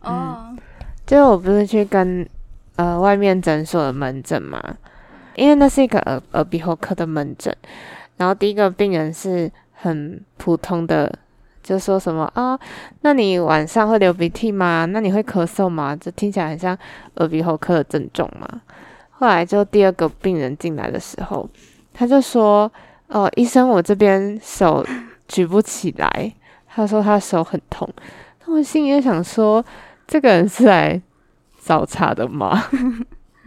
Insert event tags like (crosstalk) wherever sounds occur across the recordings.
哦，就我不是去跟呃外面诊所的门诊嘛，因为那是一个耳耳鼻喉科的门诊，然后第一个病人是很普通的，就说什么啊，那你晚上会流鼻涕吗？那你会咳嗽吗？这听起来很像耳鼻喉科的症状嘛。后来就第二个病人进来的时候，他就说，哦，医生，我这边手举不起来，他说他手很痛。那我心里就想说，这个人是来找茬的吗？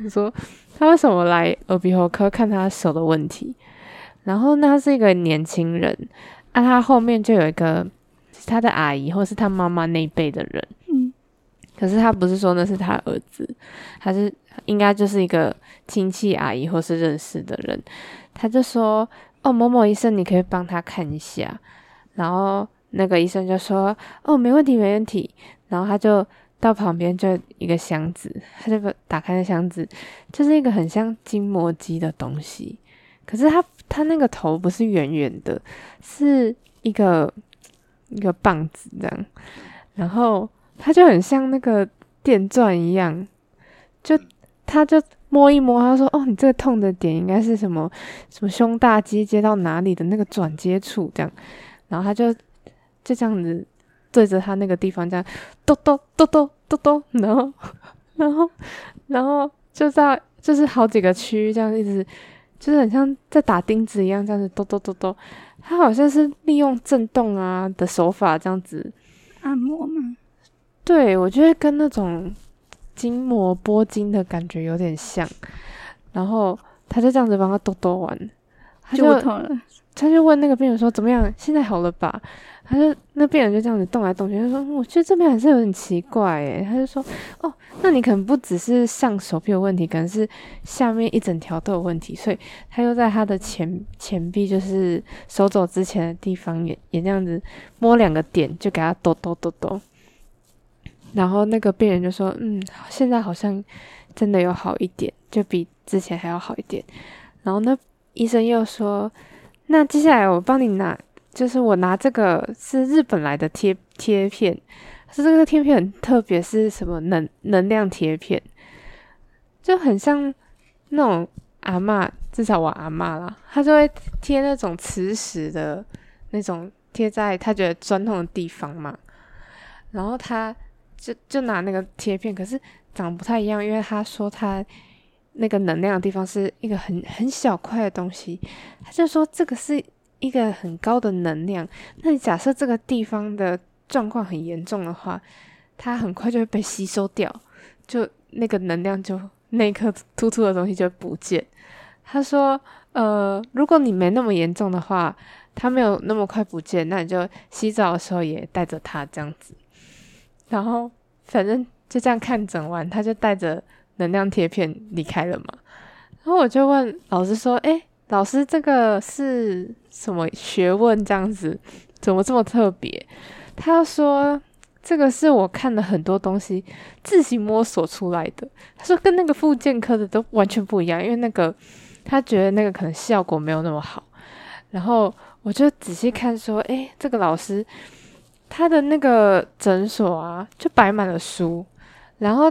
我 (laughs) 说他为什么来耳鼻喉科看他手的问题？然后那他是一个年轻人，啊，他后面就有一个他的阿姨或是他妈妈那一辈的人，嗯，可是他不是说那是他儿子，他是应该就是一个亲戚阿姨或是认识的人，他就说哦某某医生，你可以帮他看一下，然后那个医生就说哦没问题没问题，然后他就到旁边就一个箱子，他就把打开那箱子，就是一个很像筋膜机的东西，可是他他那个头不是圆圆的，是一个一个棒子这样，然后他就很像那个电钻一样，就他就摸一摸，他说：“哦，你这个痛的点应该是什么什么胸大肌接到哪里的那个转接处这样。”然后他就就这样子对着他那个地方这样咚咚咚咚咚咚，然后然后然后就在就是好几个区域这样一直就是很像在打钉子一样这样子咚咚咚咚。他好像是利用震动啊的手法这样子按摩嘛，对，我觉得跟那种筋膜拨筋的感觉有点像。然后他就这样子帮他抖抖完，他就就。他就问那个病人说怎么样？现在好了吧？他就那病人就这样子动来动去，他说我觉得这边还是有点奇怪诶。他就说哦，那你可能不只是上手臂有问题，可能是下面一整条都有问题，所以他又在他的前前臂，就是手肘之前的地方也也这样子摸两个点，就给他抖抖抖抖。然后那个病人就说：“嗯，现在好像真的有好一点，就比之前还要好一点。”然后那医生又说：“那接下来我帮你拿，就是我拿这个是日本来的贴贴片，是这个贴片很特别，是什么能能量贴片，就很像那种阿嬷，至少我阿嬷啦，她就会贴那种磁石的那种贴在她觉得酸痛的地方嘛，然后她就就拿那个贴片，可是长不太一样，因为她说她那个能量的地方是一个很很小块的东西，她就说这个是一个很高的能量，那你假设这个地方的状况很严重的话，它很快就会被吸收掉，就那个能量就那颗突突的东西就不见。他说，呃，如果你没那么严重的话，它没有那么快不见，那你就洗澡的时候也带着它这样子。然后反正就这样看诊完，他就带着能量贴片离开了嘛。然后我就问老师说：“诶，老师，这个是什么学问？这样子怎么这么特别？”他说：“这个是我看了很多东西自行摸索出来的。”他说：“跟那个复健科的都完全不一样，因为那个他觉得那个可能效果没有那么好。”然后我就仔细看说：“诶，这个老师。”他的那个诊所啊，就摆满了书，然后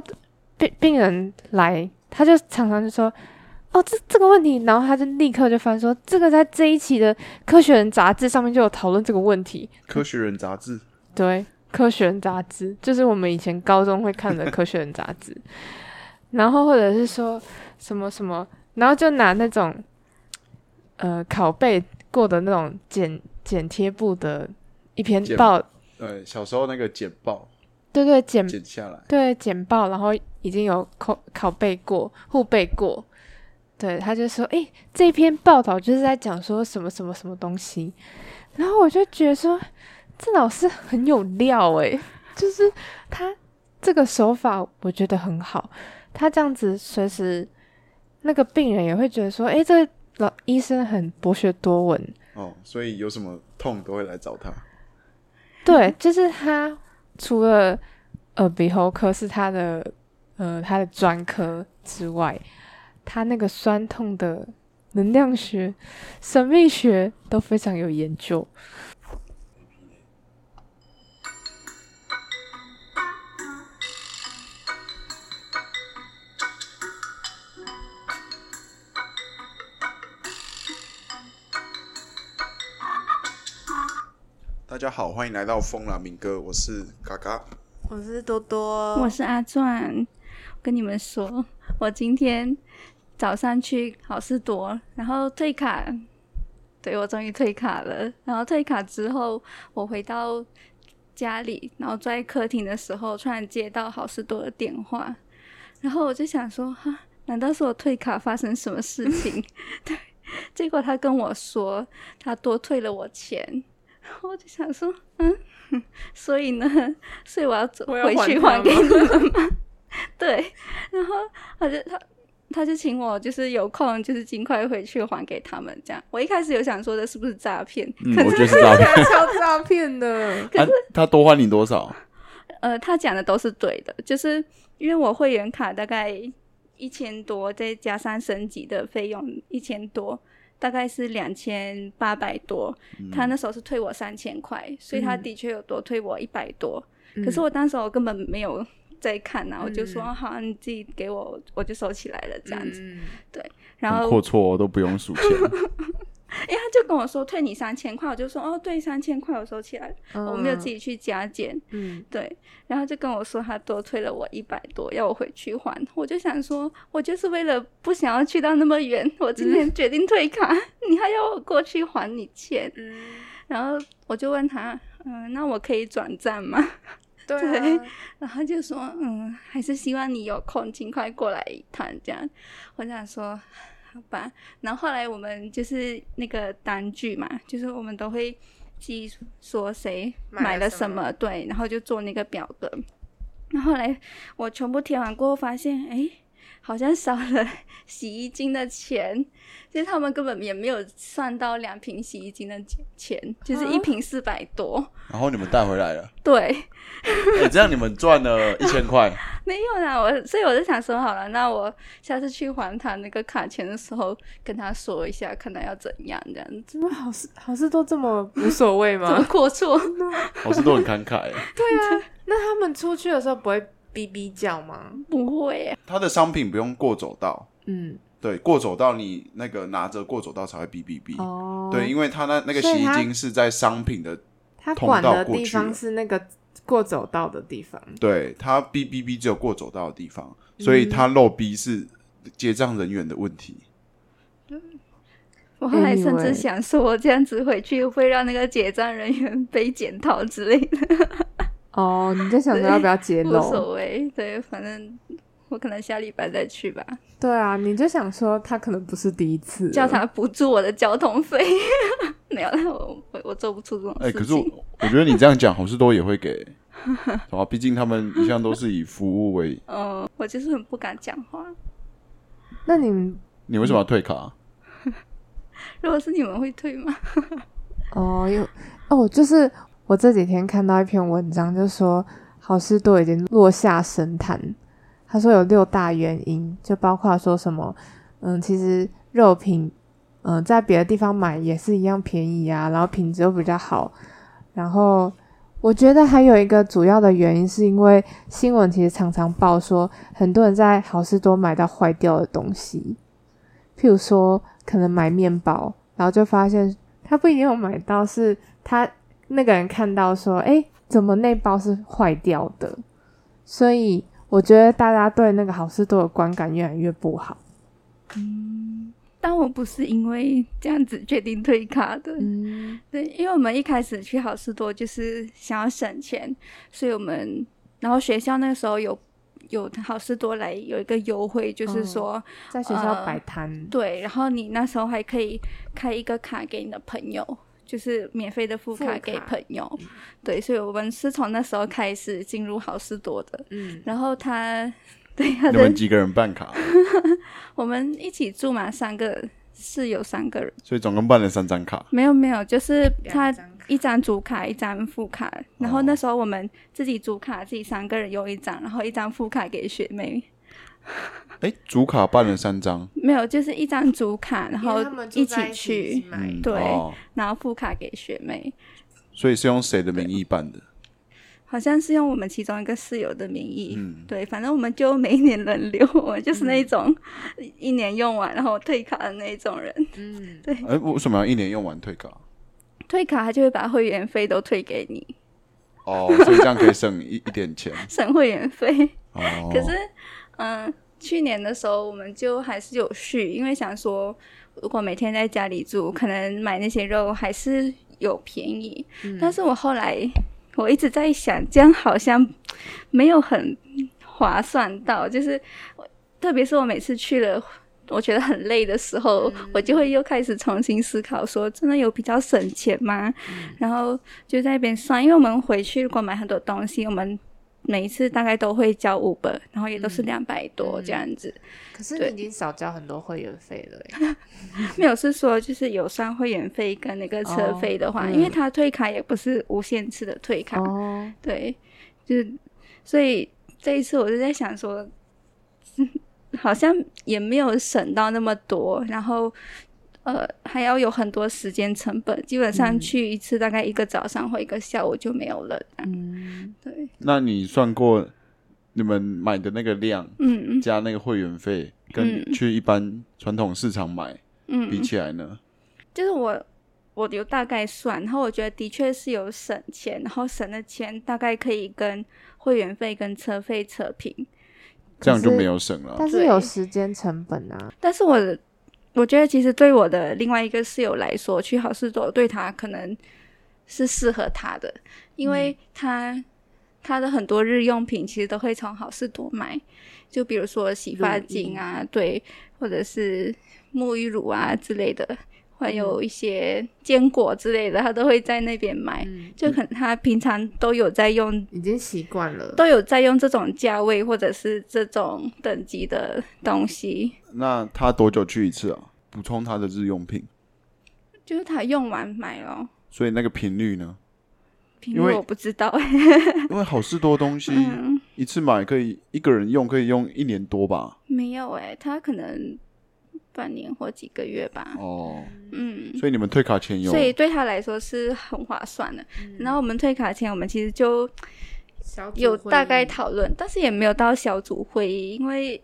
病病人来，他就常常就说：“哦，这这个问题。”然后他就立刻就翻说：“这个在这一期的《科学人》杂志上面就有讨论这个问题。科学人杂志，”对，《科学人》杂志就是我们以前高中会看的《科学人》杂志。(laughs) 然后或者是说什么什么，然后就拿那种呃拷贝过的那种剪剪贴布的一篇报。呃，小时候那个剪报对对，剪剪下来，对剪报，然后已经有拷拷贝过、互背过。对，他就说：“诶，这篇报道就是在讲说什么什么什么东西。”然后我就觉得说，这老师很有料诶，就是他这个手法我觉得很好。他这样子随时那个病人也会觉得说：“诶，这老医生很博学多闻。”哦，所以有什么痛都会来找他。对，就是他除了耳鼻喉科是他的呃他的专科之外，他那个酸痛的能量学神秘学都非常有研究。大家好欢迎来到风朗明哥我是嘎嘎。我是多多。我是阿钻跟你们说我今天早上去好事多，然后退卡，对我终于退卡了。然后退卡之后，我回到家里，然后在客厅的时候，突然接到好事多的电话，然后我就想说，哈，难道是我退卡发生什么事情？(laughs) 对，结果他跟我说，他多退了我钱。然后我就想说，嗯，所以呢，(laughs) 所以我要走回去还给你们吗？(laughs) 对，然后他就他他就请我就是有空就是尽快回去还给他们这样。我一开始有想说的是不是诈骗，嗯，我觉得是诈骗。超诈骗的，(laughs) 啊，他多还你多少？呃，他讲的都是对的，就是因为我会员卡大概一千多，再加上升级的费用一千多，大概是两千八百多。他那时候是退我三千块，所以他的确有多退我一百多。可是我当时我根本没有在看呐、我就说、嗯好，你自己给我，我就收起来了这样子。嗯然后很阔绰哦，都不用数钱。(laughs) 因为他就跟我说退你三千块，我就说哦对，三千块我收起来了，我没有自己去加减。嗯，对，然后就跟我说他多退了我一百多，要我回去还。我就想说，我就是为了不想要去到那么远，(laughs) 我今天决定退卡，你还要我过去还你钱。嗯，然后我就问他，嗯、那我可以转账吗？(laughs) 对然后就说，嗯，还是希望你有空尽快过来一趟这样。我想说，好吧。然后后来我们就是那个单据嘛，就是我们都会记说谁买了什么对，然后就做那个表格。那后后来我全部填完过后，发现哎，好像少了 (laughs) 洗衣精的钱，就是他们根本也没有算到两瓶洗衣精的钱，就是一啊瓶四百多。然后你们带回来了，对，哎，这样你们赚了一千块。(laughs) 没有啦，我所以我就想说好了，那我下次去还他那个卡钱的时候，跟他说一下，看他要怎样这样子，怎么好事好事都这么无所谓 (laughs) 怎么吗？阔绰？好事都很慷慨。对啊那他们出去的时候不会哔哔叫吗？不会。耶，他的商品不用过走道，嗯，对，过走道你那个拿着过走道才会哔哔哔。哦，对，，因为他那那个洗衣所以他精是在商品的，他管的地通道过去了方是那个过走道的地方，对，他哔哔哔只有过走道的地方，所以他漏逼是结账人员的问题。(laughs) 我后来甚至想说，我这样子回去会让那个结账人员被检讨之类的，哦，你在想着要不要揭 (laughs) 无？所谓，对，反正我可能下礼拜再去吧，对啊，你就想说他可能不是第一次，叫他补助我的交通费，(laughs) 没有啦，我我我做不出这种哎、事情。可是我我觉得你这样讲，好事多也会给，(laughs) 好吧？毕竟他们一向都是以服务为。嗯，我就是很不敢讲话。那你们你为什么要退卡？如果是你们会退吗？哦，有哦，就是我这几天看到一篇文章，就说好事多已经落下神坛。他说有六大原因，就包括说什么，嗯，其实肉品，嗯，在别的地方买也是一样便宜啊，然后品质又比较好。然后我觉得还有一个主要的原因，是因为新闻其实常常报说，很多人在好事多买到坏掉的东西，譬如说可能买面包，然后就发现他不一定有买到，是他那个人看到说，诶，怎么那包是坏掉的？所以我觉得大家对那个好事多的观感越来越不好。嗯但我不是因为这样子决定退卡的，嗯对，因为我们一开始去好事多就是想要省钱，所以我们然后学校那个时候有有好事多来有一个优惠，就是说、在学校摆摊，对，然后你那时候还可以开一个卡给你的朋友。就是免费的副副卡给朋友，对，所以我们是从那时候开始进入好事多的。嗯，然后他，对他的你们几个人办卡？(laughs) 我们一起住嘛，三个室友三个人，所以总共办了三张卡。没有没有，就是他一张主卡，一张副卡。然后那时候我们自己主卡，自己三个人用一张，然后一张副卡给学妹。(laughs) 哎、主卡办了三张，没有，就是一张主卡，然后一起去，嗯，对哦，然后副卡给学妹。所以是用谁的名义办的？好像是用我们其中一个室友的名义，嗯对，反正我们就每一年轮流，我们就是那种一年用完然后退卡的那种人。嗯，对哎、为什么要一年用完退卡？退卡他就会把会员费都退给你，哦，所以这样可以省一一点钱。(laughs) 省会员费。哦，可是，嗯，去年的时候我们就还是有续，因为想说，如果每天在家里住，可能买那些肉还是有便宜。但是我后来我一直在想，这样好像没有很划算到，就是特别是我每次去了。我觉得很累的时候，我就会又开始重新思考，说真的有比较省钱吗？然后就在那边算，因为我们回去如果买很多东西，我们每一次大概都会交五本，然后也都是两百多这样子。可是已经少交很多会员费了耶，(laughs) 没有是说就是有算会员费跟那个车费的话，因为他退卡也不是无限次的退卡，哦，对，就是所以这一次我就在想说，好像也没有省到那么多，然后呃还要有很多时间成本，基本上去一次大概一个早上或一个下午就没有了。嗯，对，那你算过你们买的那个量嗯加那个会员费，跟嗯去一般传统市场买嗯比嗯，起来呢？就是我。我有大概算，然后我觉得的确是有省钱，然后省的钱大概可以跟会员费跟车费扯平。这样就没有省了。但是有时间成本啊，但是我我觉得其实对我的另外一个室友来说，去好事多对他可能是适合他的，因为他、他的很多日用品其实都会从好事多买，就比如说洗发精啊，对，或者是沐浴乳啊之类的，还有一些坚果之类的，他都会在那边买。嗯，就可能他平常都有在用已经习惯了。都有在用这种价位或者是这种等级的东西，那他多久去一次啊？补充他的日用品，就是他用完买哦。所以那个频率呢？因为我不知道，因为好事多东西嗯，一次买可以一个人用，可以用一年多吧？没有哎，他可能半年或几个月吧，哦，嗯，所以你们退卡前有所以对他来说是很划算的。然后我们退卡前，我们其实就有大概讨论，但是也没有到小组会议，因为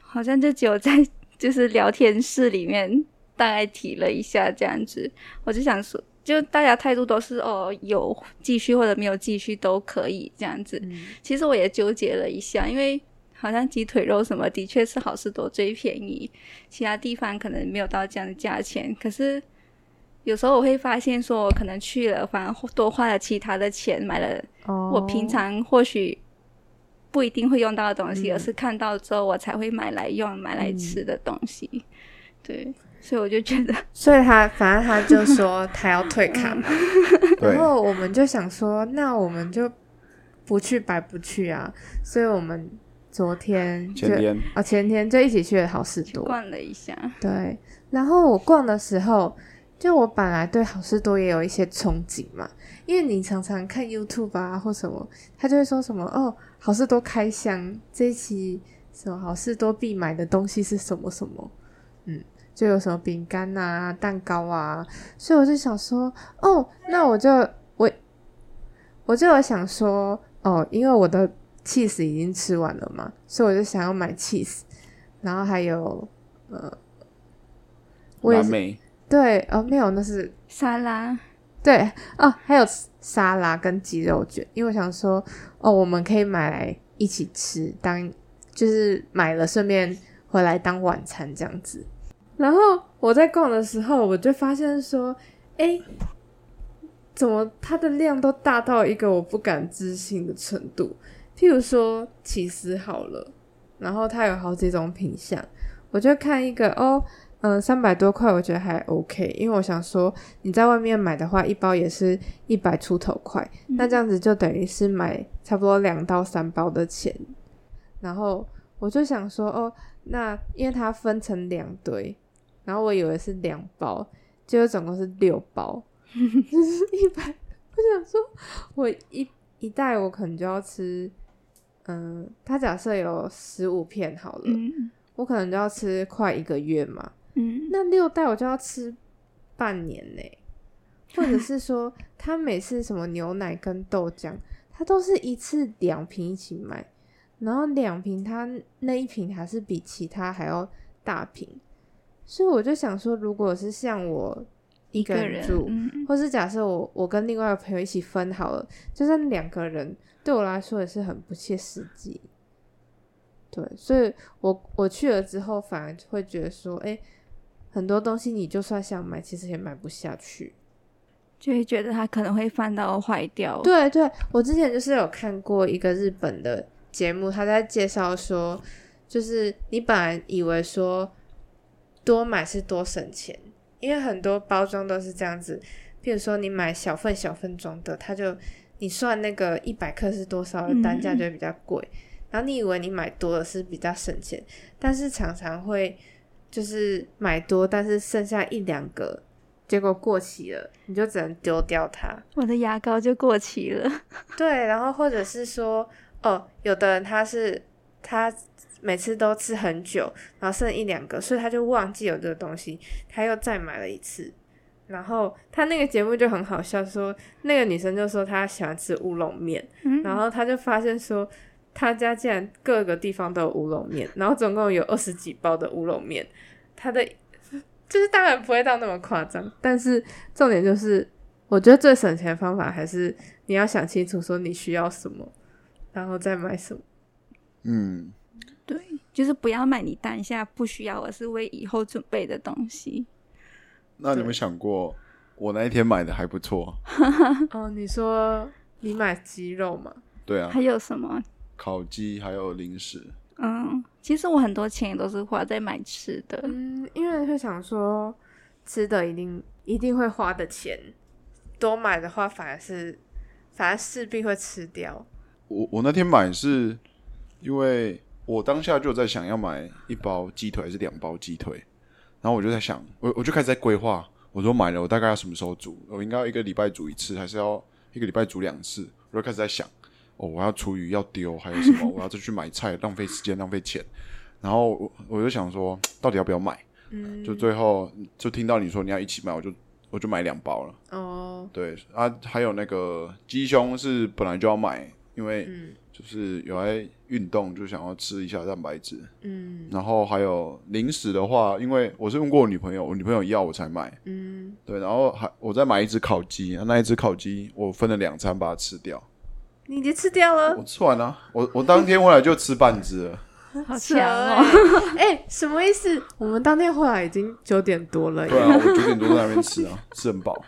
好像就只有在 (laughs) 就是聊天室里面大概提了一下这样子。我就想说，就大家态度都是哦，有继续或者没有继续都可以这样子。嗯其实我也纠结了一下，因为好像鸡腿肉什么的确是好事多最便宜，其他地方可能没有到这样的价钱。可是有时候我会发现，说我可能去了，反而多花了其他的钱，买了哦我平常或许不一定会用到的东西，嗯而是看到之后我才会买来用、买来吃的东西。对，所以我就觉得，所以他反正他就说他要退卡嘛，(laughs) 然后我们就想说，那我们就不去白不去啊，所以我们昨天就前天。哦前天就一起去了好事多，逛了一下，对，然后我逛的时候，就我本来对好事多也有一些憧憬嘛，因为你常常看 YouTube 啊或什么，他就会说什么哦，好事多开箱这一期什么好事多必买的东西是什么什么，嗯，就有什么饼干啊、蛋糕啊，所以我就想说，哦，那我就我我就有想说，哦，因为我的 cheese 已经吃完了嘛，所以我就想要买 cheese，然后还有呃。我也是对，哦，没有，那是沙拉，对哦，还有沙拉跟鸡肉卷，因为我想说，哦，我们可以买来一起吃，当就是买了顺便回来当晚餐这样子。然后我在逛的时候，我就发现说，哎，怎么它的量都大到一个我不敢置信的程度？譬如说起司好了，然后它有好几种品相，我就看一个哦。嗯，三百多块我觉得还 OK，因为我想说你在外面买的话，一包也是一百出头块，那这样子就等于是买差不多两到三包的钱。然后我就想说，哦，那因为它分成两堆，然后我以为是两包，结果总共是六包，(laughs) 就是一百。我想说，我一一袋我可能就要吃，嗯，它假设有十五片好了，嗯我可能就要吃快一个月嘛。嗯，那六袋我就要吃半年呢，或者是说，他每次什么牛奶跟豆浆，他都是一次两瓶一起买，然后两瓶他那一瓶还是比其他还要大瓶，所以我就想说，如果是像我一个人住，嗯，或是假设我我跟另外一个朋友一起分好了，就算两个人，对我来说也是很不切实际。对，所以我我去了之后，反而会觉得说，哎、很多东西你就算想买，其实也买不下去。就会觉得它可能会翻到坏掉。，对对，我之前就是有看过一个日本的节目，他在介绍说，就是你本来以为说多买是多省钱，因为很多包装都是这样子，譬如说你买小份小份装的，它就你算那个一百克是多少的单价就会比较贵，然后你以为你买多了是比较省钱，但是常常会就是买多，但是剩下一两个。结果过期了，你就只能丢掉它。我的牙膏就过期了。(laughs) 对，然后或者是说，哦，有的人他是他每次都吃很久，然后剩一两个，所以他就忘记有这个东西，他又再买了一次。然后他那个节目就很好笑，说那个女生就说她喜欢吃乌龙面，嗯，然后他就发现说他家竟然各个地方都有乌龙面，然后总共有二十几包的乌龙面，他的就是当然不会到那么夸张，但是重点就是，我觉得最省钱的方法还是你要想清楚说你需要什么，然后再买什么。嗯，对，就是不要买你当下不需要，而是为以后准备的东西。那你有没有想过，我那一天买的还不错？(laughs) 哦，你说你买鸡肉吗？对啊还，有什么？烤鸡还有零食。嗯，其实我很多钱也都是花在买吃的。嗯，因为会想说吃的一定一定会花的钱，多买的话反而是反而势必会吃掉。我我那天买是因为我当下就在想要买一包鸡腿还是两包鸡腿，然后我就在想，我我就开始在规划，我说买了我大概要什么时候煮？我应该要一个礼拜煮一次，还是要一个礼拜煮两次？我就开始在想，哦，我要厨余要丢，还有什么？我要再去买菜，浪费时间，浪费钱。然后我我就想说，到底要不要买？嗯，就最后就听到你说你要一起买，我就我就买两包了。哦，对啊，还有那个鸡胸是本来就要买，因为嗯就是有在运动，就想要吃一下蛋白质。嗯然后还有零食的话，因为我是问过我女朋友，我女朋友要我才买。嗯，对，然后还我再买一只烤鸡，那一只烤鸡我分了两餐把它吃掉。你已经吃掉了我，吃完了，我我当天回来就吃半只了。好扯强哦！欸哎、什么意思？我们当天回来已经九点多了耶。对啊，我九点多在那边吃啊，吃很饱。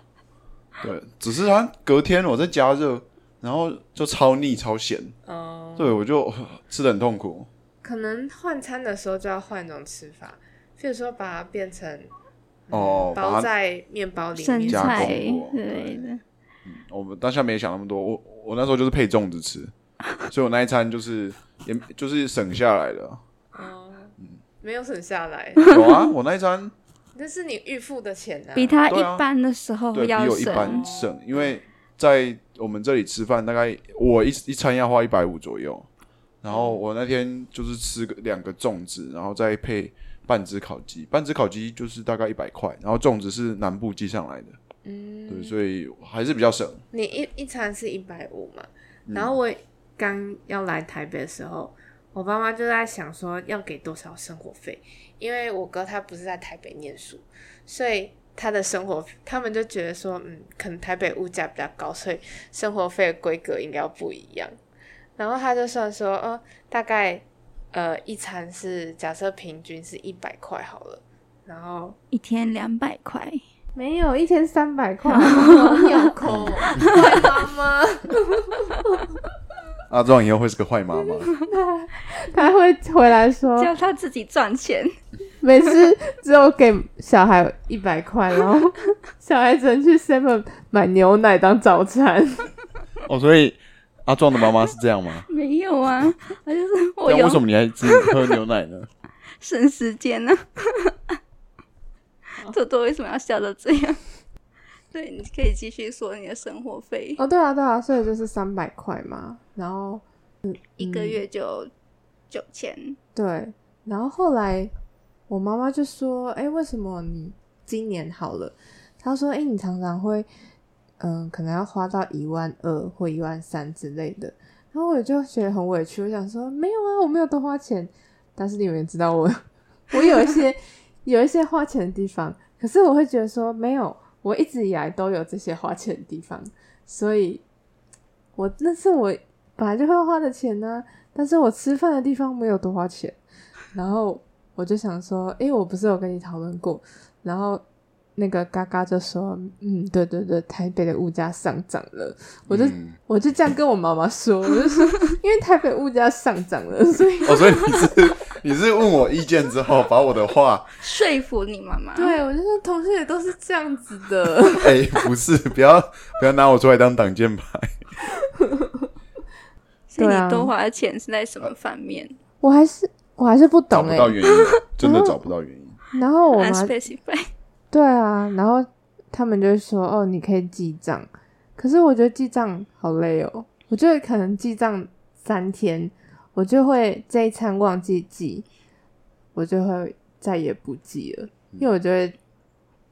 对，只是它隔天我在加热，然后就超腻超咸，哦，对我就呃吃的很痛苦。可能换餐的时候就要换一种吃法，譬如说把它变成哦，把包在面包里生面。加工菜过之类的，我们当下没想那么多，我我那时候就是配粽子吃，(laughs) 所以我那一餐就是也就是省下来的。哦，没有省下来，有啊，(laughs) 我那一餐那是你预付的钱啊。比他一般的时候对比要我一般省。省，因为在我们这里吃饭，大概我一一餐要花一百五左右，然后我那天就是吃个两个粽子，然后再配半只烤鸡，半只烤鸡就是大概一百块，然后粽子是南部寄上来的，嗯，对，所以还是比较省。你一一餐是一百五嘛，嗯。然后我刚要来台北的时候，我爸妈就在想说要给多少生活费，因为我哥他不是在台北念书，所以他的生活他们就觉得说，嗯，可能台北物价比较高，所以生活费的规格应该要不一样。然后他就算说，哦，大概呃一餐是假设平均是一百块好了，然后一天两百块，(laughs) 没有一天三百块，有空，坏妈妈。啊，这样以后会是个坏妈妈。他会回来说，叫他自己赚钱。每次只有给小孩一百块，然后 (laughs) 小孩只能去 Seven 买牛奶当早餐。哦，所以阿壮的妈妈是这样吗？没有啊，我就是我那有为什么你还只喝牛奶呢？(laughs) 省时间呢、(laughs) 多多为什么要笑到这样？对，你可以继续说你的生活费，哦，对啊，对啊，所以就是三百块嘛。然后嗯一个月就九千。对，然后后来我妈妈就说：“哎，为什么你今年好了？”她说：“哎，你常常会，嗯，可能要花到一万二或一万三之类的。”然后我就觉得很委屈，我想说：“没有啊，我没有多花钱。”但是你们知道我，(laughs) 我有一些有一些花钱的地方，可是我会觉得说没有，我一直以来都有这些花钱的地方，所以我那是我本来就会花的钱呢、但是我吃饭的地方没有多花钱，然后我就想说，诶，我不是有跟你讨论过，然后那个嘎嘎就说，嗯，对对对，台北的物价上涨了，我就、嗯我就这样跟我妈妈说，我就说，因为台北物价上涨了，所以哦，所以你是你是问我意见之后，把我的话，(laughs) 说服你妈妈。对我就说同事也都是这样子的，(laughs) 哎、不是，不要不要拿我出来当挡箭牌。(laughs) 所以对啊你多花的钱是在什么方面我还是我还是不找懂哎、不到原因，真的找不到原因。(laughs) 然后我妈。对啊，然后他们就会说哦，你可以记账，可是我觉得记账好累哦。我觉得可能记账三天，我就会这一餐忘记记，我就会再也不记了，因为我觉得。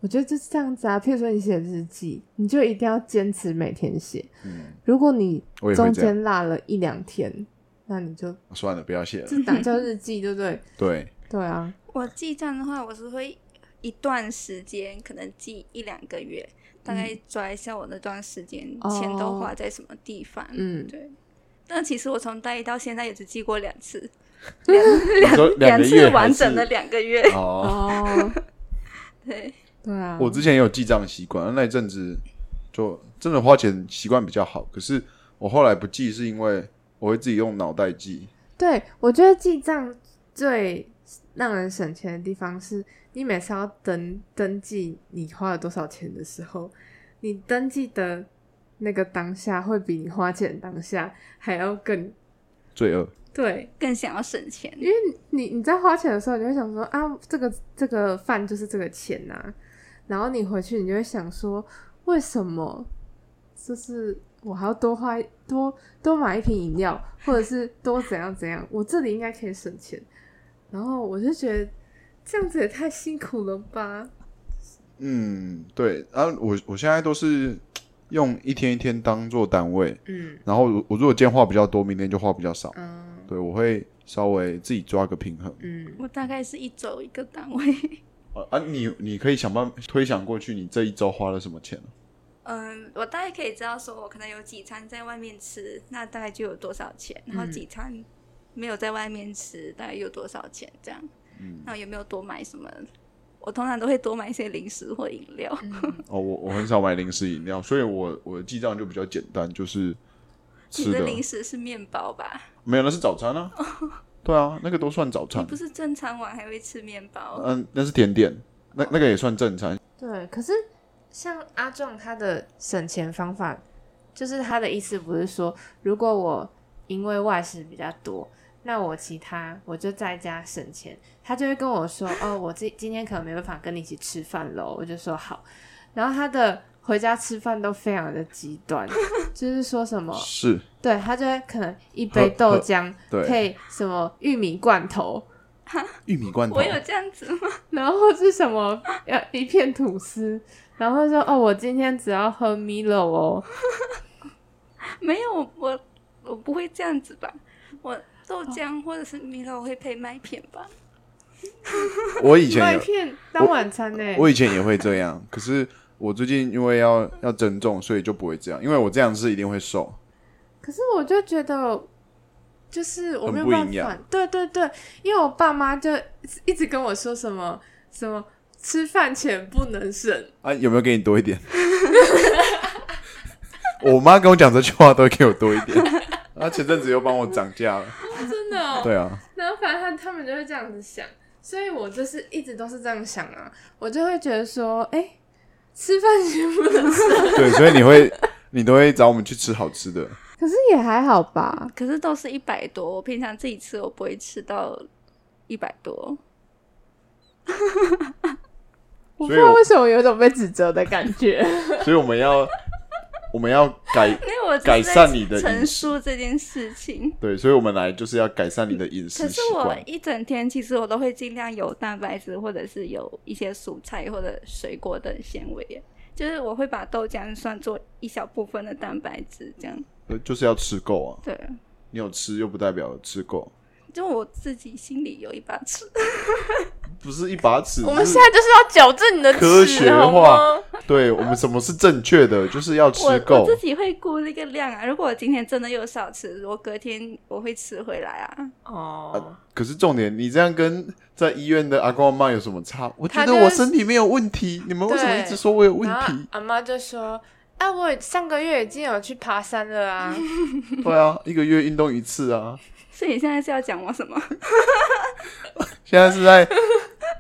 我觉得就是这样子啊，譬如说你写日记，你就一定要坚持每天写。嗯，如果你中。间落了一两天，那你就算了，不要写了。这哪叫日记，对不对？(laughs) 对，对啊，我记账的话，我是会一段时间，可能记一两个月，大概抓一下我那段时间钱都花在什么地方。嗯，对。那其实我从大一到现在也只记过两次，(laughs) 两两次两个月还是完整的两个月。哦，哦，(laughs) 对，对啊，我之前也有记账习惯，那一阵子就真的花钱习惯比较好。可是我后来不记，是因为我会自己用脑袋记。对，我觉得记账最让人省钱的地方是，你每次要登登记你花了多少钱的时候，你登记的那个当下会比你花钱当下还要更罪恶，对，更想要省钱。因为你你在花钱的时候，你会想说啊，这个这个饭就是这个钱呐、然后你回去，你就会想说，为什么就是我还要多花多多买一瓶饮料，或者是多怎样怎样？我这里应该可以省钱。然后我就觉得这样子也太辛苦了吧？嗯，对。然、后我我现在都是用一天一天当做单位，嗯然后我我如果今天花比较多，明天就花比较少。嗯对，我会稍微自己抓个平衡。嗯，我大概是一周一个单位。(laughs) 啊啊，你你可以想办法推想过去，你这一周花了什么钱？嗯，我大概可以知道说，我可能有几餐在外面吃，那大概就有多少钱，然后几餐没有在外面吃，大概有多少钱这样。嗯，那有没有多买什么？我通常都会多买一些零食或饮料。(laughs) 哦，我我很少买零食饮料，所以我我的记账就比较简单，就是吃的你的零食是面包吧？没有，那是早餐啊。(laughs) 对啊，那个都算早餐。你不是正餐完还会吃面包？嗯，那是甜点，那那个也算正餐。对。可是像阿壮他的省钱方法，就是他的意思不是说，如果我因为外食比较多，那我其他我就在家省钱。他就会跟我说：“哦，我今今天可能没办法跟你一起吃饭喽。”我就说好。然后他的回家吃饭都非常的极端，(laughs) 就是说什么，是，对他就会可能一杯豆浆，配什么玉米罐头，(laughs) 玉米罐头我。有这样子吗？(laughs) 然后是什么呃一片吐司，然后说哦，我今天只要喝 Milo 哦，(laughs) 没有，我我我不会这样子吧？我豆浆或者是 Milo 会配麦片吧？(laughs) 我以前，麦片当晚餐呢。我以前也会这样，可是我最近因为要要增重，所以就不会这样，因为我这样是一定会瘦。可是我就觉得，就是我没有营养办法，对对对，因为我爸妈就一直跟我说什么什么吃饭钱不能省，啊，有没有给你多一点？(laughs) 我妈跟我讲这句话都会给我多一点。她前阵子又帮我涨价了。真的、哦。对啊，然后反正他他们就会这样子想，所以我就是一直都是这样想啊，我就会觉得说，哎、吃饭钱不能省，(laughs) 对，所以你会你都会找我们去吃好吃的。可是也还好吧。可是都是一百多，我平常自己吃我不会吃到一百多。我不所以我知道为什么有一种被指责的感觉。(laughs) 所以我们要我们要改因为我改善你的陈述这件事情。对，所以我们来就是要改善你的饮食可是我。一整天其实我都会尽量有蛋白质，或者是有一些蔬菜或者水果等纤维。就是我会把豆浆算作一小部分的蛋白质，这样呃就是要吃够啊！对你有吃又不代表有吃够。就我自己心里有一把尺。不是一把尺。我们现在就是要矫正你的科尺学好化吗？对我们什么是正确的，就是要吃够我够自。己会估那个量啊。如果我今天真的有少吃，我隔天我会吃回来啊。哦，可是重点，你这样跟在医院的阿公阿妈有什么差？我觉得我身体没有问题，你们为什么一直说我有问题？阿妈就说：“啊，我上个月已经有去爬山了啊。(laughs) 对啊，一个月运动一次啊。所以你现在是要讲我什么？(laughs) 现在是在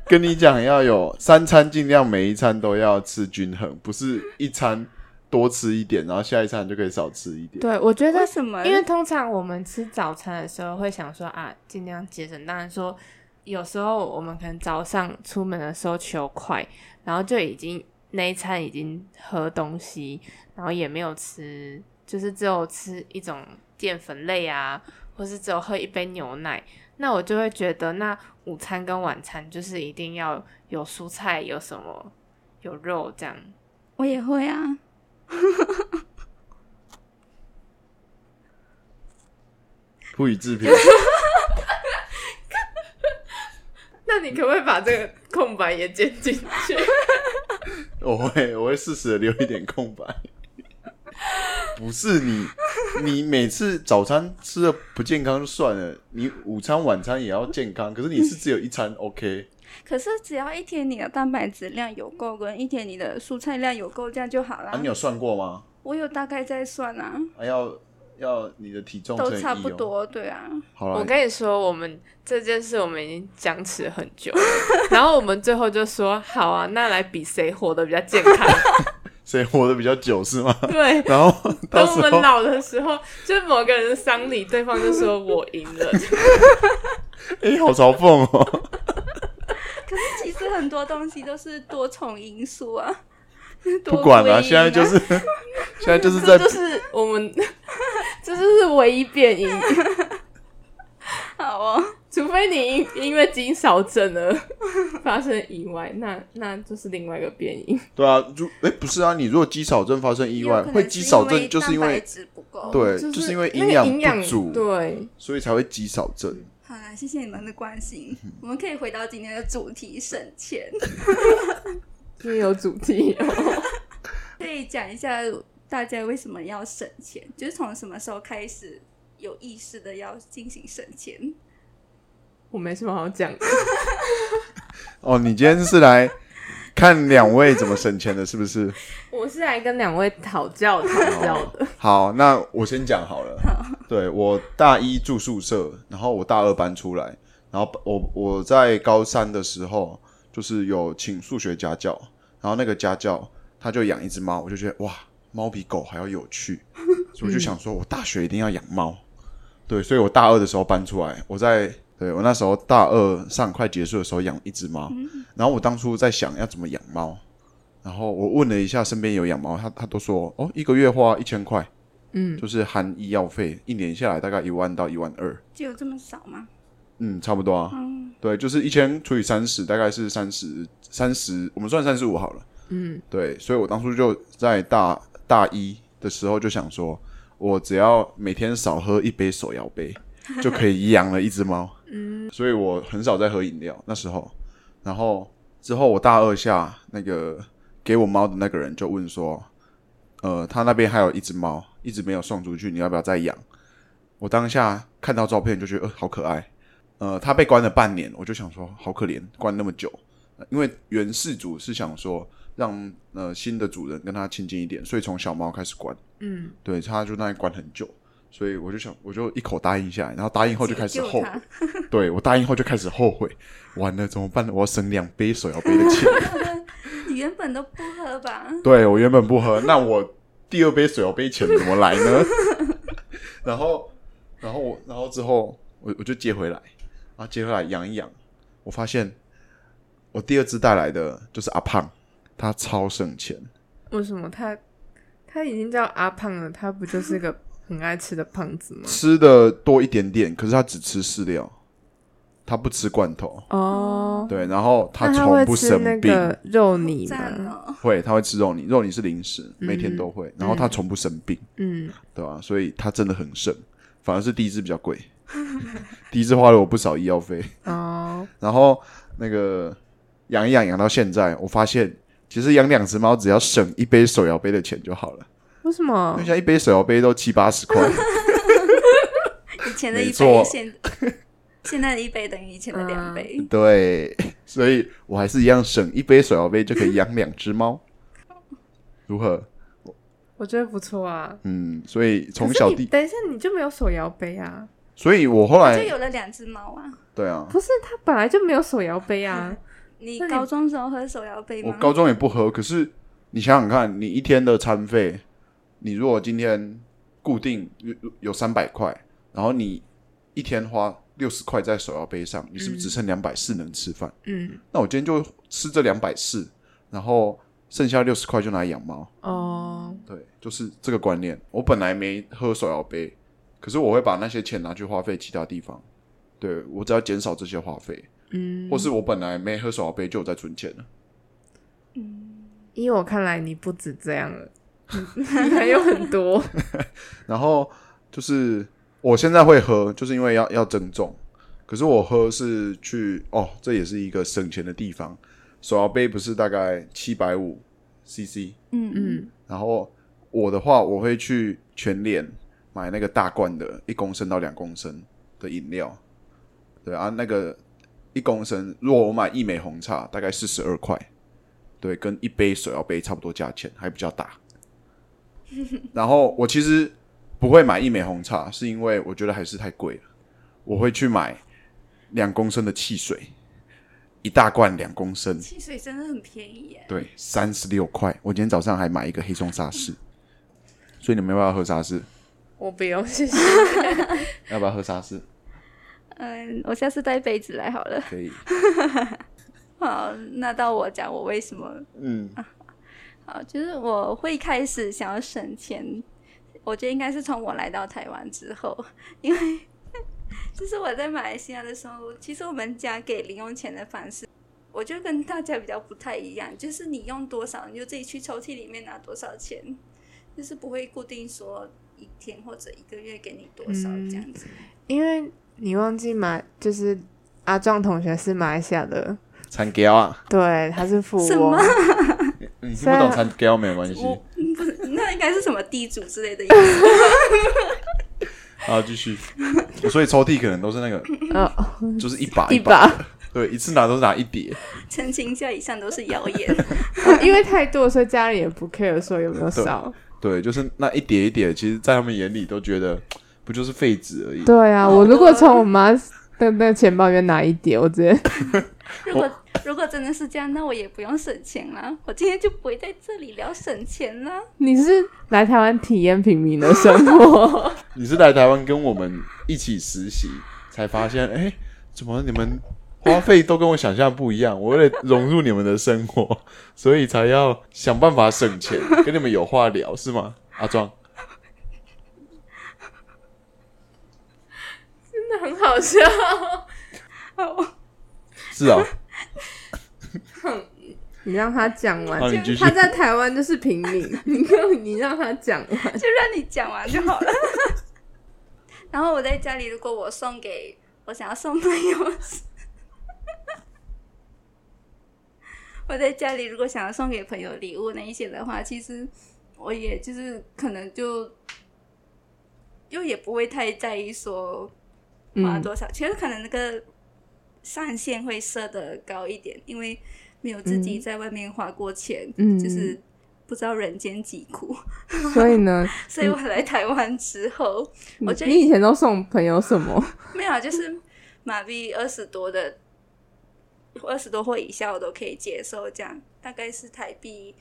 跟你讲，要有三餐，尽量每一餐都要吃均衡，不是一餐多吃一点，然后下一餐就可以少吃一”点。对，我觉得什么？因为通常我们吃早餐的时候会想说啊，尽量节省。当然说，有时候我们可能早上出门的时候求快，然后就已经那一餐已经喝东西，然后也没有吃，就是只有吃一种淀粉类啊，或是只有喝一杯牛奶。那我就会觉得，那午餐跟晚餐就是一定要有蔬菜，有什么有肉这样。我也会啊。(laughs) 不予置评。(laughs) 那你可不可以把这个空白也剪进去？(laughs) 我会，我会适时的留一点空白。(laughs) 不是你，你每次早餐吃的不健康就算了，你午餐、晚餐也要健康。可是你是只有一餐 OK，(laughs) 可是只要一天你的蛋白质量有够，跟一天你的蔬菜量有够，这样就好了。啊，你有算过吗？我有大概在算啊，还要要你的体重都。差不多，对啊。我好了，跟你说，我们这件事我们已经僵持很久，然后我们最后就说好啊，那来比谁活得比较健康。(laughs) 谁活得比较久是吗？(laughs) 对，(laughs) 然后到等我们老的时候，就是某个人的丧礼，对方就说我赢了。(laughs) 哎、好嘲讽哦。可是其实很多东西都是多重因素啊。不管了、了、现在就是现在就是在这就是我们，这就是唯一变因，好哦。除非你因因为肌少症而 (laughs) 发生意外，那那就是另外一个变因。对啊，如哎、不是啊，你如果肌少症发生意外，会肌少症就是因蛋白为质不够。对，就就是因为那个养营养不足，对，所以才会肌少症。好啦，谢谢你们的关心。我们可以回到今天的主题——省钱。(laughs) 因为有主题哦。(laughs) 可以讲一下大家为什么要省钱，就是从什么时候开始有意识的要进行省钱？我没什么好讲的。(laughs) 哦，你今天是来看两位怎么省钱的，是不是？(laughs) 我是来跟两位讨教讨教的。好，那我先讲好了。对我大一住宿舍，然后我大二搬出来，然后我我在高三的时候就是有请数学家教，然后那个家教他就养一只猫，我就觉得哇，猫比狗还要有趣，所以我就想说我大学一定要养猫。对，所以我大二的时候搬出来，我在对我那时候大二上快结束的时候养一只猫，然后我当初在想要怎么养猫，然后我问了一下身边有养猫，他他都说哦，一个月花一千块，嗯，就是含医药费，一年下来大概一万到一万二，就有这么少吗？嗯，差不多啊。嗯，对，就是一千除以三十，大概是三十三十，我们算三十五好了。嗯，对，所以我当初就在大大一的时候就想说，我只要每天少喝一杯手摇杯，就可以养了一只猫。嗯，所以我很少在喝饮料那时候。然后之后我大二下那个给我猫的那个人就问说，呃，他那边还有一只猫，一直没有送出去，你要不要再养？我当下看到照片就觉得，呃，好可爱。呃，他被关了半年，我就想说，好可怜，关那么久。呃因为原事主是想说，让呃新的主人跟他亲近一点，所以从小猫开始关。嗯，对，他就那里关很久，所以我就想，我就一口答应下来，然后答应后就开始后悔。(laughs) 对我答应后就开始后悔，完了怎么办？我要省两杯手摇杯的钱。(laughs) 你原本都不喝吧？对我原本不喝，那我第二杯手摇杯钱怎么来呢？(laughs) 然后，然后我，然后之后我我就接回来，然后接回来养一养，我发现我第二只带来的就是阿胖，他超省钱。为什么他他已经叫阿胖了？他不就是个很爱吃的胖子吗？吃的多一点点，可是他只吃饲料，他不吃罐头。哦，对，然后他从不生病，那个肉泥赞吗？哦！会他会吃肉泥，肉泥是零食，每天都会。然后他从不生病，嗯，对吧、所以他真的很省，反而是第一只比较贵。(laughs) 第一只花了我不少医药费。哦，然后那个养一养养到现在，我发现其实养两只猫只要省一杯手摇杯的钱就好了。为什么因为？现在一杯手摇杯都七八十块，以前的一杯，现现在的一杯等于以前的两杯。对，所以我还是一样省一杯手摇杯就可以养两只猫，如何？我觉得不错啊。嗯，所以从小弟，你等一下，你就没有手摇杯啊？所以我后来就有了两只猫啊！对啊，不是，它本来就没有手摇杯啊。(laughs) 你你高中时候喝手摇杯吗？我高中也不喝，可是你想想看，你一天的餐费，你如果今天固定有有三百块，然后你一天花六十块在手摇杯上，你是不是只剩两百四能吃饭？嗯，那我今天就吃这两百四，然后剩下六十块就拿来养猫。哦，对，就是这个观念。我本来没喝手摇杯，可是我会把那些钱拿去花费其他地方。对我只要减少这些花费，嗯，或是我本来没喝手摇杯就有在存钱了。嗯依我看来，你不止这样了，(laughs) 你还有很多。(laughs) 然后就是我现在会喝，就是因为要要增重。可是我喝是去哦，这也是一个省钱的地方。手摇杯不是大概七百五 CC，嗯嗯，嗯，然后我的话，我会去全脸买那个大罐的，一公升到两公升的饮料。对啊，那个一公升，如果我买一美红茶，大概四十二块，对，跟一杯手摇杯差不多价钱，还比较大。(laughs) 然后我其实不会买一美红茶，是因为我觉得还是太贵了。我会去买两公升的汽水，一大罐两公升，汽水真的很便宜耶。对，三十六块。我今天早上还买一个黑松沙士，所以你们要不要喝沙士？我不用，谢谢。要不要喝沙士？嗯，我下次带杯子来好了。可以。(laughs) 好，那到我讲我为什么嗯，好，就是我会开始想要省钱，我觉得应该是从我来到台湾之后，因为就是我在马来西亚的时候，其实我们家给零用钱的方式，我觉得跟大家比较不太一样，就是你用多少，你就自己去抽屉里面拿多少钱，就是不会固定说一天或者一个月给你多少这样子。因为你忘记马，就是阿壮同学是马来西亚的，产胶啊，对，他是富翁。你听不懂产胶没有关系。不是，那应该是什么地主之类的意思。(laughs) 好，继续。所以抽屉可能都是那个，哦，就是一把一把，把，对，一次拿都是拿一叠。澄清一下，以上都是谣言。因为太多，所以家里也不 care 说有没有少。对，就是那一叠一叠，其实，在他们眼里都觉得不就是废纸而已。对啊，我如果从我妈的那个钱包里面拿一叠，我直接 (laughs) (laughs) 如果如果真的是这样，那我也不用省钱了。我今天就不会在这里聊省钱了。你是来台湾体验平民的生活，(laughs) 你是来台湾跟我们一起实习，才发现，哎，怎么你们花费都跟我想象不一样？我为了融入你们的生活，所以才要想办法省钱，跟你们有话聊，是吗？阿庄，(laughs) 真的很好笑。是啊，(laughs) 你让他讲完好，你继续他在台湾就是平民，(laughs) 你让你让他讲完。就让你讲完就好了。(laughs) 然后我在家里，如果我送给我想要送朋友，我在家里如果想要送给朋友礼物那一些的话，其实我也就是可能就又也不会太在意说花嗯多少，其实可能那个上限会设的高一点，因为没有自己在外面花过钱，嗯就是不知道人间疾苦。(laughs) 所以呢，所以我来台湾之后，我觉得你以前都送朋友什么？(laughs) 没有啊，就是马币二十多的，二十多或以下我都可以接受，这样大概是台币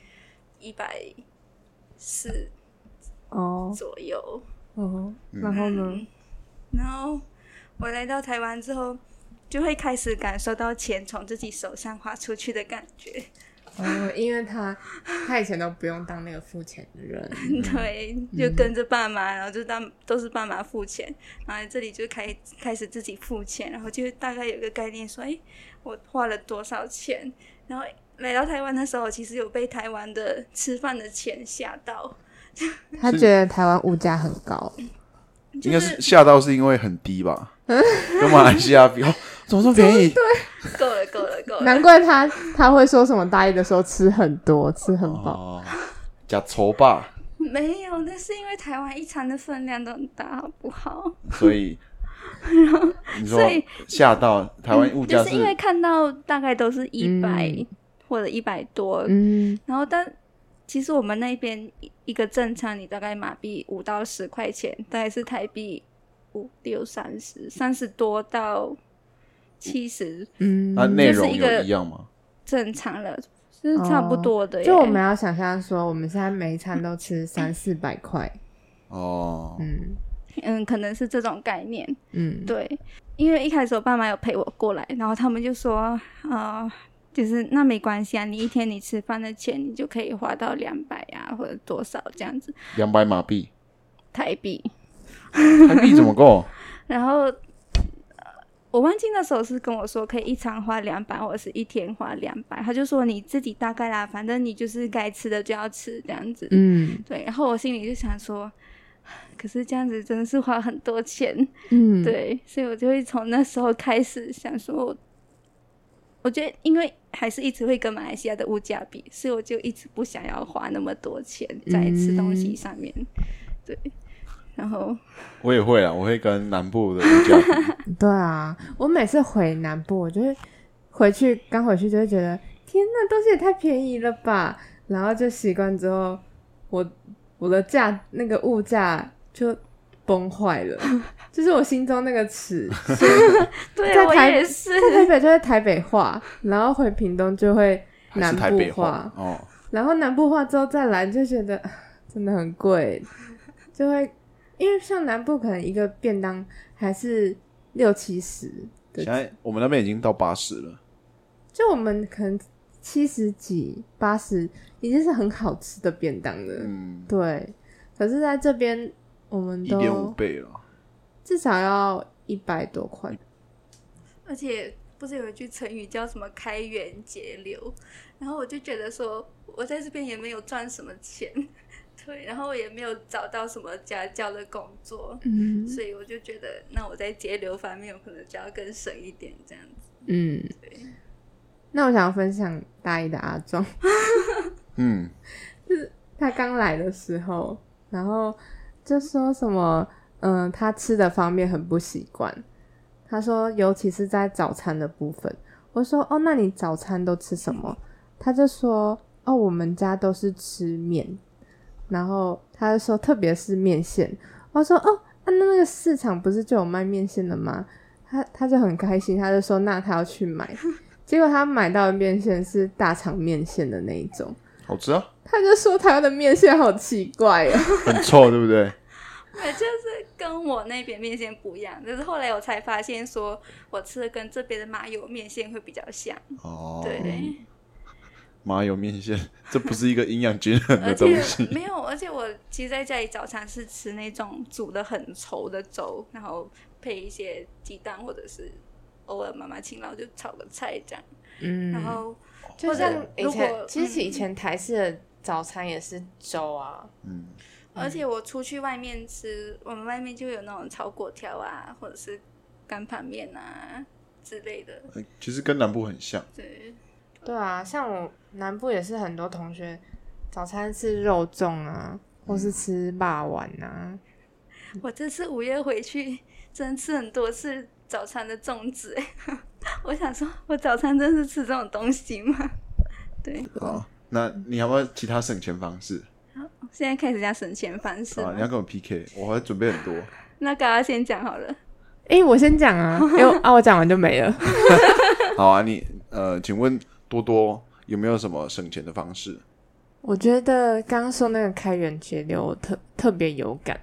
一百四哦左右。哦，然后呢？然后我来到台湾之后，就会开始感受到钱从自己手上花出去的感觉。哦，因为他他以前都不用当那个付钱的人，(laughs) 对，就跟着爸妈，然后就当都是爸妈付钱，然后这里就开开始自己付钱，然后就大概有个概念说，哎，我花了多少钱？然后来到台湾的时候，其实有被台湾的吃饭的钱吓到，他觉得台湾物价很高，应该是吓到是因为很低吧？(laughs) 跟马来西亚比，哦，怎么这么便宜？(laughs) 够了，够了，够了。难怪他他会说什么大一的时候吃很多，吃很饱。哦，假愁吧，没有，那是因为台湾一餐的分量都很大，好不好？所以 (laughs) 你说所以吓到台湾物价就是因为看到大概都是一百、嗯或者一百多，嗯，然后但其实我们那边一一个正餐，你大概马币五到十块钱，大概是台币五六三十，三十多到七十嗯，那内容有一样吗？正常了，是差不多的耶、就我们要想象说，我们现在每一餐都吃三四百块，哦，嗯。嗯，可能是这种概念。嗯，对，因为一开始我爸妈有陪我过来，然后他们就说，呃，就是那没关系啊，你一天你吃饭的钱，你就可以花到两百啊，或者多少这样子。两百马币，台币。台币怎么够？(laughs) 然后、呃我忘记那时候是跟我说可以一场花两百，或者是一天花两百，他就说你自己大概啦，反正你就是该吃的就要吃这样子。嗯对，然后我心里就想说，可是这样子真的是花很多钱。嗯，，对，所以我就会从那时候开始想说我，我觉得因为还是一直会跟马来西亚的物价比，所以我就一直不想要花那么多钱在吃东西上面。对，然后我也会啊，我会跟南部的物价比。(laughs) 对啊，我每次回南部，我就会回去刚回去就会觉得，天呐，东西也太便宜了吧！然后就习惯之后，我我的价那个物价就崩坏了，(laughs) 就是我心中那个尺，(laughs) 对在台也是，在台北就会台北话，然后回屏东就会南部是台北话，哦，然后南部话之后再来就觉得啊真的很贵，就会因为像南部可能一个便当还是六七十的现在我们那边已经到八十了，就我们可能七十几、八十，已经是很好吃的便当了。嗯，对，可是在这边我们一点五都倍了。至少要一百多块。而且不是有一句成语叫什么“开源节流”，然后我就觉得说，我在这边也没有赚什么钱，对，然后我也没有找到什么家教的工作，嗯所以我就觉得，那我在节流方面，我可能就要更省一点这样子。嗯对，那我想要分享大一的阿壮，嗯，(laughs) 就是他刚来的时候，然后就说什么，嗯、他吃的方面很不习惯。他说，尤其是在早餐的部分。我说，哦，那你早餐都吃什么？他就说，哦，我们家都是吃面。然后他就说，特别是面线。我说，哦，那那个市场不是就有卖面线的吗？他他就很开心，他就说，那他要去买。结果他买到的面线是大肠面线的那一种。好吃啊，他就说台湾的面线好奇怪哦。很臭，对不对？(laughs) 对，就是跟我那边面线不一样，就是后来我才发现，说我吃的跟这边的麻油面线会比较像。哦，对，麻油面线，(laughs) 这不是一个营养均衡的东西。没有，而且我其实在家里早餐是吃那种煮的很稠的粥，然后配一些鸡蛋，或者是偶尔妈妈勤劳就炒个菜这样。嗯然后就像以如前果，其实以嗯前台式的早餐也是粥啊，嗯，而且我出去外面吃，我们外面就有那种炒粿条啊，或者是干拌面啊之类的。呃其实跟南部很像。对，对啊，像我南部也是很多同学早餐吃肉粽啊，或是吃霸丸啊，(laughs) 我这次五月回去，真的吃很多次早餐的粽子。哎，(laughs) 我想说，我早餐真是吃这种东西吗？对，好，那你有没有其他省钱方式现在开始讲省钱方式啊？你要跟我 PK，我还准备很多。(laughs) 那刚刚先讲好了。诶，我先讲啊，因为啊我讲完就没了。好啊，你呃，请问多多有没有什么省钱的方式？我觉得刚刚说那个开源节流，我特特别有感，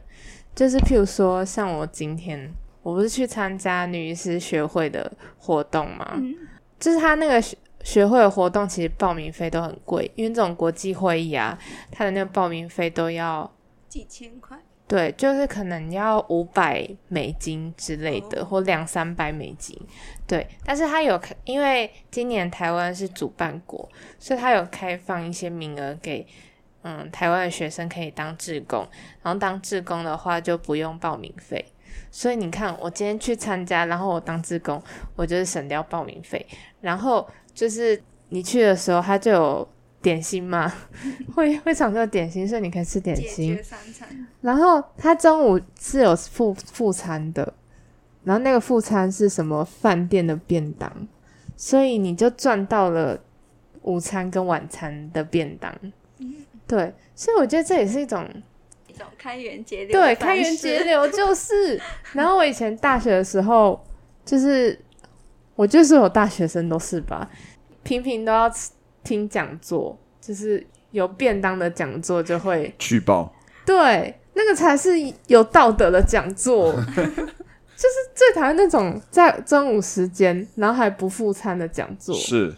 就是譬如说，像我今天我不是去参加女医师学会的活动吗？嗯，就是他那个学学会的活动，其实报名费都很贵，因为这种国际会议啊，他的那个报名费都要几千块。对，就是可能要五百美金之类的，哦或两三百美金。对，但是他有开，因为今年台湾是主办国，所以他有开放一些名额给嗯台湾的学生可以当志工，然后当志工的话就不用报名费。所以你看，我今天去参加，然后我当志工，我就是省掉报名费。然后就是你去的时候，他就有点心嘛，(laughs) 会会场就有点心，所以你可以吃点心。然后他中午是有副副餐的，然后那个副餐是什么饭店的便当，所以你就赚到了午餐跟晚餐的便当。对，所以我觉得这也是一种一种开源节流的对开源节，流就是。(laughs) 然后我以前大学的时候，就是我就是有大学生都是吧，频频都要听讲座，就是有便当的讲座就会去报，对，那个才是有道德的讲座。(laughs) 就是最讨厌那种在中午时间，然后还不付餐的讲座。是，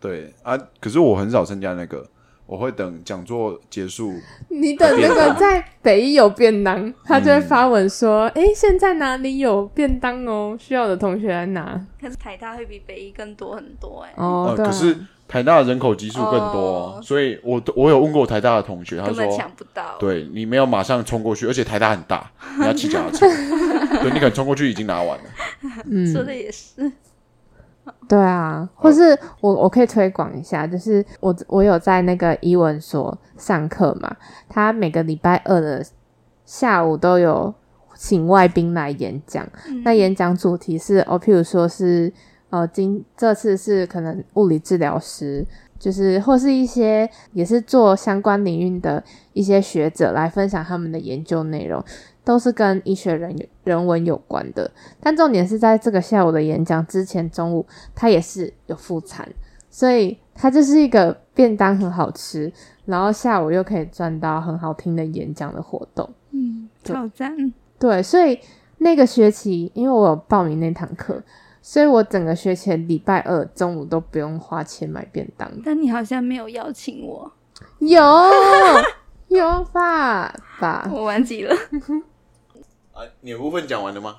对啊。可是我很少参加那个，我会等讲座结束，(laughs) 你等那个在北一有便当，他就会发文说：“哎，现在哪里有便当哦？需要的同学来拿。可是台大会比北一更多很多哎、”哦，对啊呃，可是台大的人口基数更多，哦所以我我有问过台大的同学，他根本说抢不到。，对你没有马上冲过去，而且台大很大，你要骑脚踏车，(laughs) (laughs) 对你可能冲过去已经拿完了。嗯，说的也是。对啊，或是我我可以推广一下，就是我我有在那个伊文所上课嘛，他每个礼拜二的下午都有请外宾来演讲，嗯那演讲主题是哦，譬如说是呃，今这次是可能物理治疗师，就是或是一些也是做相关领域的一些学者来分享他们的研究内容，都是跟医学人人文有关的。但重点是在这个下午的演讲之前，中午他也是有副餐，所以他就是一个便当很好吃，然后下午又可以赚到很好听的演讲的活动。嗯，对超赞。对，所以那个学期，因为我有报名那堂课，所以我整个学期礼拜二中午都不用花钱买便当。但你好像没有邀请我，有有吧吧？(laughs) 我忘记了。啊，你的部分讲完了吗？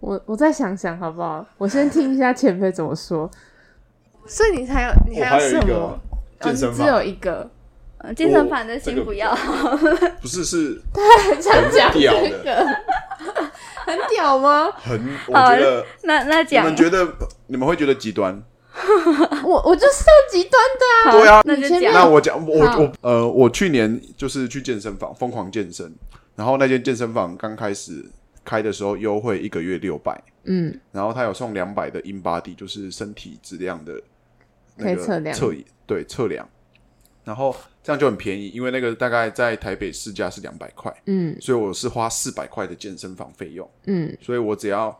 我我再想想好不好？我先听一下前辈怎么说。(laughs) 所以你才有你我还有一个什么？健身哦、你只有，一个，呃健身房的这个先不要，不 (laughs) 是是很想讲很屌这的个，(laughs) 很屌吗？很，我觉得那那讲你讲们觉得你们会觉得极端？我我就是要极端的啊！对啊，那就讲那我讲，我我呃，我去年就是去健身房疯狂健身，然后那间健身房刚开始开的时候优惠一个月六百，嗯，然后他有送两百的 in body，就是身体质量的那个可以测量。测对测量，然后这样就很便宜，因为那个大概在台北市价是两百块，嗯。所以我是花四百块的健身房费用，嗯，所以我只要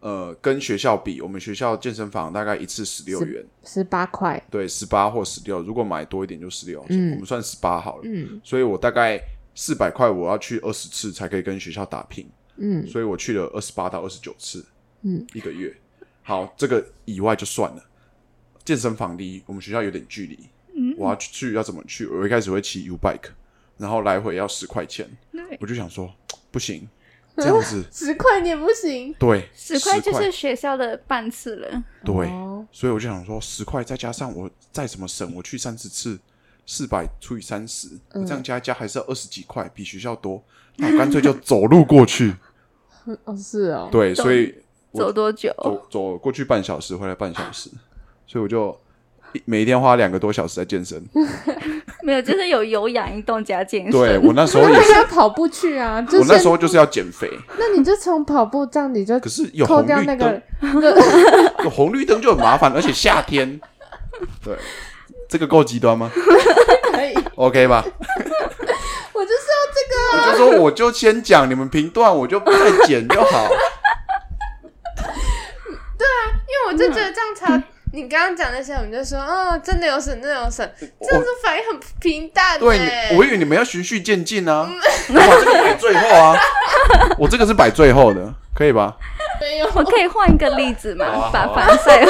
呃跟学校比，我们学校健身房大概一次十六元，十八块，对，十八或十六，如果买多一点就十六、嗯。我们算十八好了。嗯。所以我大概四百块，我要去二十次才可以跟学校打拼，嗯所以我去了二十八到二十九次，嗯，一个月。好，这个以外就算了。健身房离我们学校有点距离，嗯我要去要怎么去？我一开始会骑 U bike，然后来回要十块钱，对，我就想说不行，这样子 (laughs) 十块你也不行，对，十块就是学校的半次了。对，哦所以我就想说，十块再加上我再怎么省，我去三十次，四百除以三十，我这样加一加还是要二十几块，比学校多。那我干脆就走路过去。(laughs) 哦是哦，对，所以走多久？走走过去半小时，回来半小时，所以我就每一天花两个多小时在健身。(laughs) 没有，就是有有氧运动加健身。对我那时候也是，要跑步去啊，就我那时候就是要减肥，那你就从跑步这样你就可是有扣红绿掉那个灯，(laughs) 有红绿灯就很麻烦，而且夏天，对，这个够极端吗可以，？OK 吧？(laughs) 我就是要这个啊我就说我就先讲，你们评断，我就再剪就好。对啊因为我就觉得这样才。你刚刚讲那些，我们就说，哦，真的有省，真的有省，这样子反应很平淡。对，我以为你们要循序渐进啊，我把这个摆最后啊，我这个是摆最后的，可以吧？没有，我可以换一个例子嘛？把好啊好啊防晒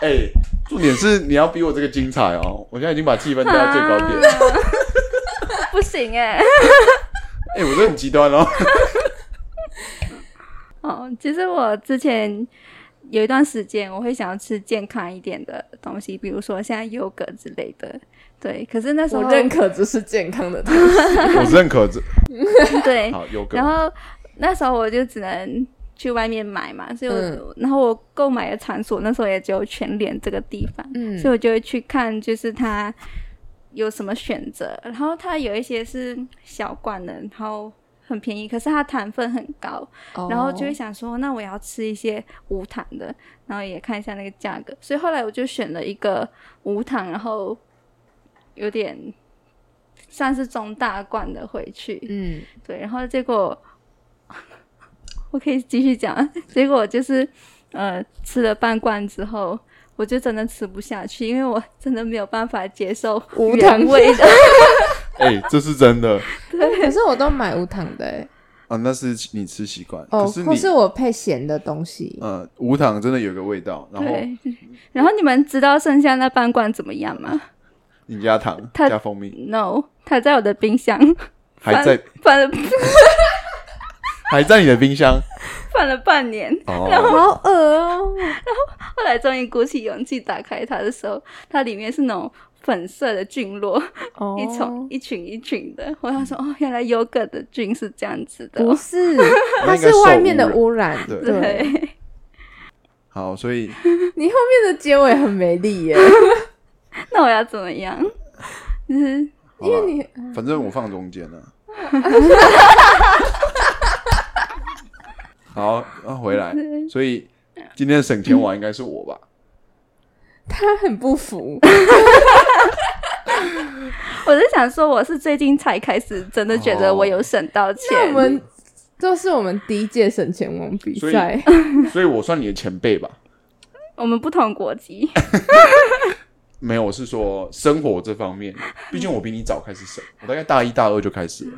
哎、重点是你要比我这个精彩哦，我现在已经把气氛带到最高点。(laughs) 不行哎、(laughs) 哎、我这很极端哦。(laughs) 哦，其实我之前有一段时间我会想要吃健康一点的东西，比如说像优格之类的。对，可是那时候我认可这是健康的东西。我认可这对，好有个然后那时候我就只能去外面买嘛，所以我、嗯然后我购买的场所那时候也只有全联这个地方，嗯所以我就会去看，就是它有什么选择。然后它有一些是小罐的，然后很便宜，可是它糖分很高，然后就会想说，那我要吃一些无糖的，然后也看一下那个价格。所以后来我就选了一个无糖，然后有点算是中大罐的回去。嗯，对，然后结果我可以继续讲，(laughs) 结果就是呃吃了半罐之后，我就真的吃不下去，因为我真的没有办法接受无糖味的。(laughs) 哎、这是真的 (laughs) 可是我都买无糖的哎。啊，那是你吃习惯，哦可是，你或是我配咸的东西。嗯无糖真的有个味道，然后对，然后你们知道剩下那半罐怎么样吗你加糖它加蜂蜜，？No，它在我的冰箱还在放了 (laughs) 还在你的冰箱放了半年，哦，好恶哦！然后来终于鼓起勇气打开它的时候，它里面是那种粉色的菌落，哦一丛一群一群的。我想说，哦，原来优格的菌是这样子的、哦。不是，它 (laughs) 那应该是外面的受污染。对对，好，所以 (laughs) 你后面的结尾很没力耶，那我要怎么样？就是因为你反正我放中间了。好，那回来，(laughs) 所以今天的省钱王应该是我吧？(laughs) 他很不服。(laughs) 我是想说，我是最近才开始真的觉得我有省到钱。那我们这是我们第一届省钱王比所以赛，所以我算你的前辈吧？我们不同国籍，没有，我是说生活这方面，毕竟我比你早开始省，我大概大一大二就开始了。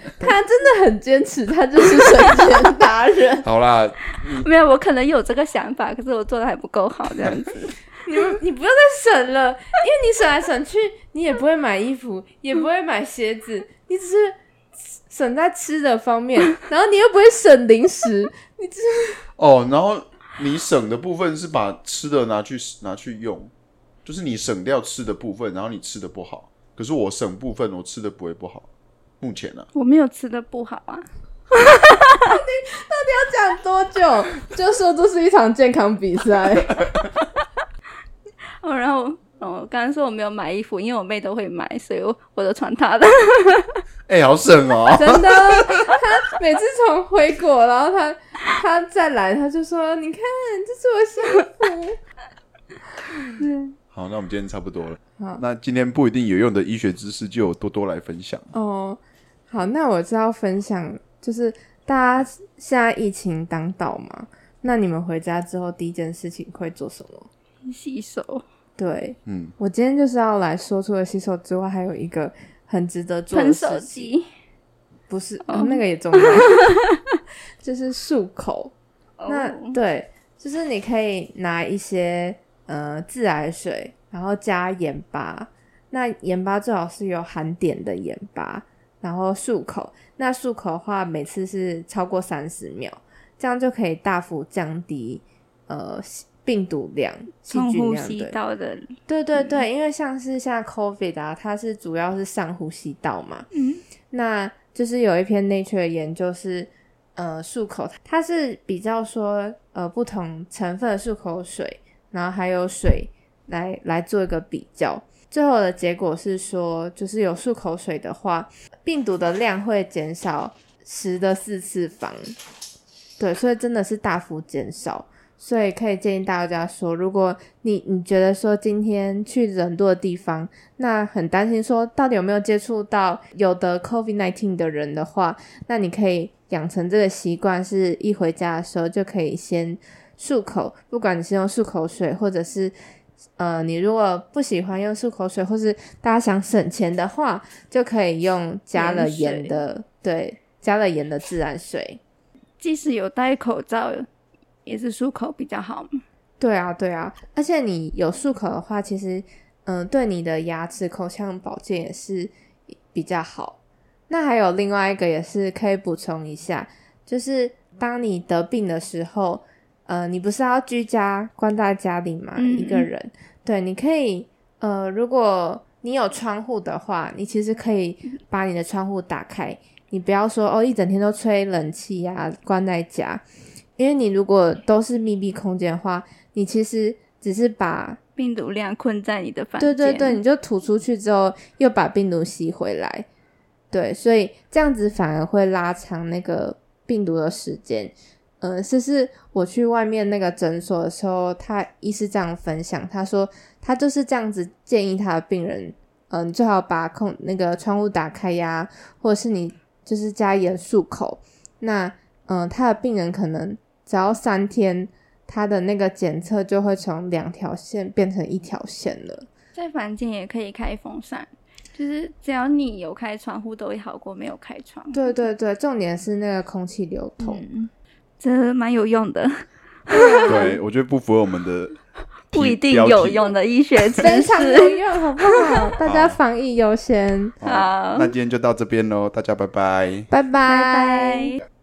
(laughs) 他真的很坚持，他就是省钱达人。(laughs) 好啦，(laughs) 没有，我可能有这个想法，可是我做的还不够好，这样子。你们你不要再省了，因为你省来省去，你也不会买衣服，也不会买鞋子，你只是省在吃的方面，然后你又不会省零食，你只是哦，然后你省的部分是把吃的拿去拿去用，就是你省掉吃的部分，然后你吃的不好。可是我省部分，我吃的不会不好。目前呢、我没有吃的不好啊，到底要讲多久就说这是一场健康比赛？(laughs) 哦，然后哦，刚刚说我没有买衣服，因为我妹都会买，所以我我都穿她的。(laughs) 哎、好省哦！(laughs) 真的，他每次从回国，然后他他再来，他就说：“你看，这是我幸福。好，那我们今天差不多了。好那今天不一定有用的医学知识，就有多多来分享。”哦，好，那我知道分享就是大家现在疫情当道嘛，那你们回家之后第一件事情会做什么？洗手、对嗯，我今天就是要来说，除了洗手之外，还有一个很值得做的喷手事情，机。不是、那个也重要，(laughs) 就是漱口。那哦对，就是你可以拿一些呃自来水，然后加盐巴。那盐巴最好是有含碘的盐巴，然后漱口。那漱口的话，每次是超过三十秒，这样就可以大幅降低呃病毒量、细菌量对。吸道的，对对对，因为像是像 COVID 啊，它是主要是上呼吸道嘛，嗯，那就是有一篇 Nature 的研究是，呃，漱口，它是比较说，呃，不同成分的漱口水，然后还有水来来做一个比较，最后的结果是说，就是有漱口水的话，病毒的量会减少十的四次方，对，所以真的是大幅减少。所以可以建议大家说，如果你你觉得说今天去人多的地方，那很担心说到底有没有接触到有的 COVID nineteen 的人的话，那你可以养成这个习惯，是一回家的时候就可以先漱口，不管你是用漱口水，或者是呃，你如果不喜欢用漱口水，或是大家想省钱的话，就可以用加了盐的，对，加了盐的自然水。(laughs) 即使有戴口罩，也是漱口比较好嘛。对啊，对啊，而且你有漱口的话，其实嗯、对你的牙齿口腔保健也是比较好。那还有另外一个也是可以补充一下，就是当你得病的时候，呃，你不是要居家关在家里嘛，嗯一个人，对，你可以呃，如果你有窗户的话，你其实可以把你的窗户打开，你不要说哦一整天都吹冷气呀、关在家，因为你如果都是密闭空间的话，你其实只是把病毒量困在你的房间。对对对，你就吐出去之后，又把病毒吸回来，对，所以这样子反而会拉长那个病毒的时间。呃，是是我去外面那个诊所的时候，他医师这样分享，他说他就是这样子建议他的病人，嗯、你最好把空那个窗户打开呀，或者是你就是加盐漱口。那嗯、呃他的病人可能只要三天，他的那个检测就会从两条线变成一条线了。在房间也可以开风扇，就是只要你有开窗户，都会好过没有开窗。对对对，重点是那个空气流通。嗯，这蛮有用的，对，我觉得不符合我们的 (laughs) 不一定有用的医学知非常有识。用，好不好？(laughs) 大家防疫优先，好好那今天就到这边喽，大家拜拜。拜拜拜。